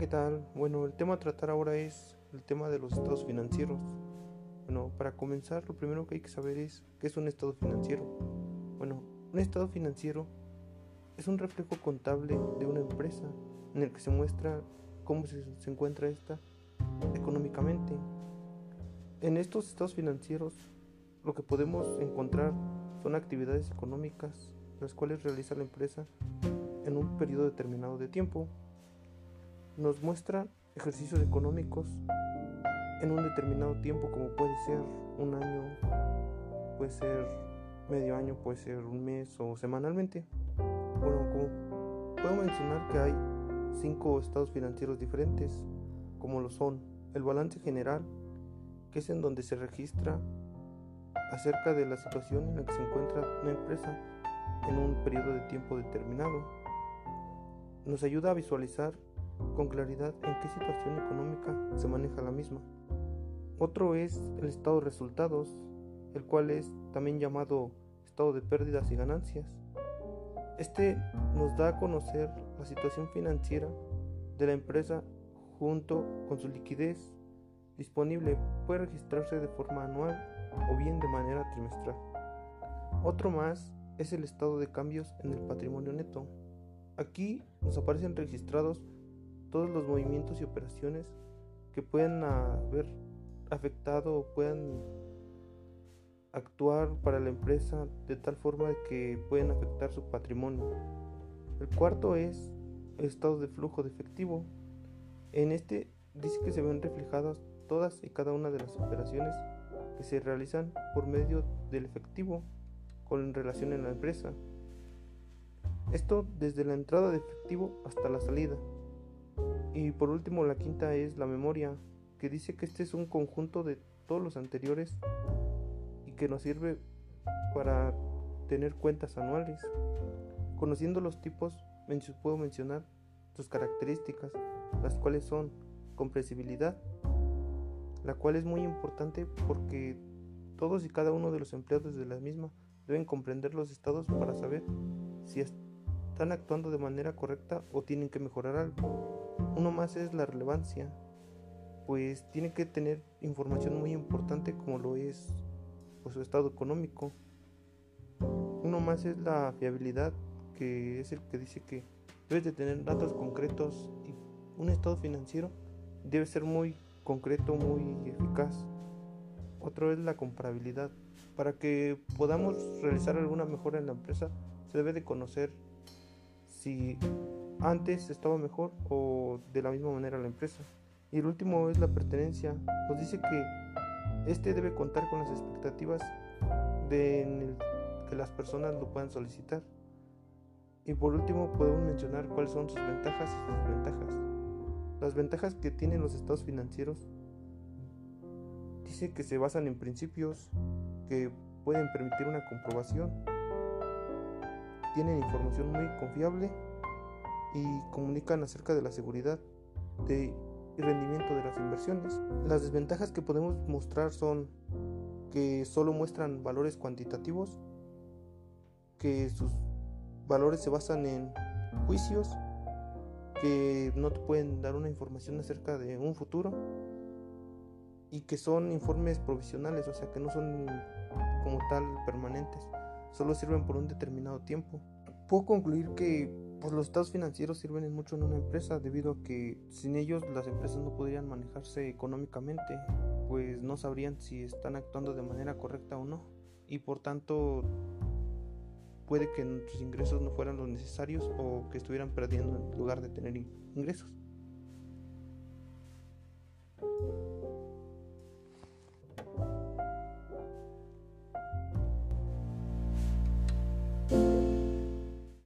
¿qué tal? Bueno, el tema a tratar ahora es el tema de los estados financieros. Bueno, para comenzar, lo primero que hay que saber es qué es un estado financiero. Bueno, un estado financiero es un reflejo contable de una empresa en el que se muestra cómo se, encuentra esta económicamente. En estos estados financieros lo que podemos encontrar son actividades económicas las cuales realiza la empresa en un periodo determinado de tiempo. Nos muestra ejercicios económicos en un determinado tiempo como puede ser un año, puede ser medio año, puede ser un mes o semanalmente. Bueno, puedo mencionar que hay cinco estados financieros diferentes, como lo son el balance general, que es en donde se registra acerca de la situación en la que se encuentra una empresa en un periodo de tiempo determinado. Nos ayuda a visualizar con claridad en qué situación económica se maneja la misma. Otro es el estado de resultados, el cual es también llamado estado de pérdidas y ganancias. Este nos da a conocer la situación financiera de la empresa junto con su liquidez disponible. Puede registrarse de forma anual o bien de manera trimestral. Otro más es el estado de cambios en el patrimonio neto. Aquí nos aparecen registrados todos los movimientos y operaciones que puedan haber afectado o puedan actuar para la empresa de tal forma que pueden afectar su patrimonio. El cuarto es el estado de flujo de efectivo. En este dice que se ven reflejadas todas y cada una de las operaciones que se realizan por medio del efectivo con relación en la empresa. Esto desde la entrada de efectivo hasta la salida. Y por último la quinta es la memoria, que dice que este es un conjunto de todos los anteriores y que nos sirve para tener cuentas anuales. Conociendo los tipos, puedo mencionar sus características, las cuales son comprensibilidad, la cual es muy importante porque todos y cada uno de los empleados de la misma deben comprender los estados para saber si están actuando de manera correcta o tienen que mejorar algo. Uno más es la relevancia, pues tiene que tener información muy importante como lo es pues, su estado económico. Uno más es la fiabilidad, que es el que dice que debes de tener datos concretos y un estado financiero debe ser muy concreto, muy eficaz. Otro es la comparabilidad. Para que podamos realizar alguna mejora en la empresa, se debe de conocer si antes estaba mejor o de la misma manera la empresa. Y el último es la pertenencia. Nos dice que este debe contar con las expectativas de que las personas lo puedan solicitar. Y por último podemos mencionar cuáles son sus ventajas y desventajas. Las ventajas que tienen los estados financieros dice que se basan en principios que pueden permitir una comprobación, tienen información muy confiable y comunican acerca de la seguridad de, y rendimiento de las inversiones. Las desventajas que podemos mostrar son que solo muestran valores cuantitativos, que sus valores se basan en juicios, que no te pueden dar una información acerca de un futuro y que son informes provisionales, o sea que no son como tal permanentes, solo sirven por un determinado tiempo. Puedo concluir que pues, los estados financieros sirven mucho en una empresa debido a que sin ellos las empresas no podrían manejarse económicamente, pues no sabrían si están actuando de manera correcta o no y por tanto puede que sus ingresos no fueran los necesarios o que estuvieran perdiendo en lugar de tener ingresos.